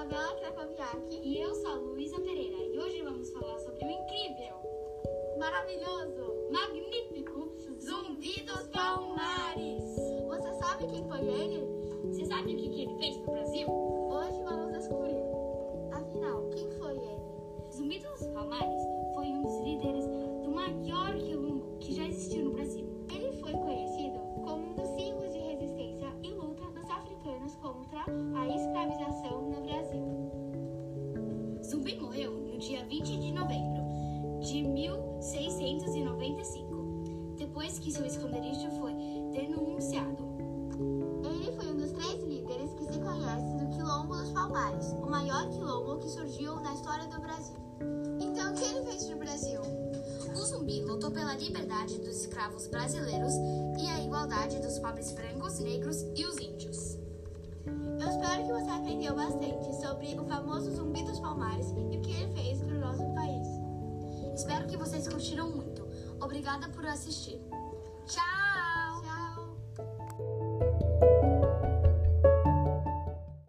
Isabela Trepoviak. E eu sou a Luísa Pereira e hoje vamos falar sobre o incrível, maravilhoso, magnífico Zumbi dos Palmares. Você sabe quem foi ele? Você sabe o que, que ele fez pro Brasil? Hoje vamos descobrir. Afinal, quem foi ele? Zumbi dos Palmares Zumbi morreu no dia 20 de novembro de 1695, depois que seu esconderijo foi denunciado. Ele foi um dos três líderes que se conhece do Quilombo dos Palmares, o maior quilombo que surgiu na história do Brasil. Então, o que ele fez pro Brasil? O zumbi lutou pela liberdade dos escravos brasileiros e a igualdade dos pobres brancos, negros e os índios. Eu espero que você aprendeu bastante sobre o famoso Zumbi dos Palmares e o que ele fez pro nosso país. Espero que vocês curtiram muito. Obrigada por assistir. Tchau!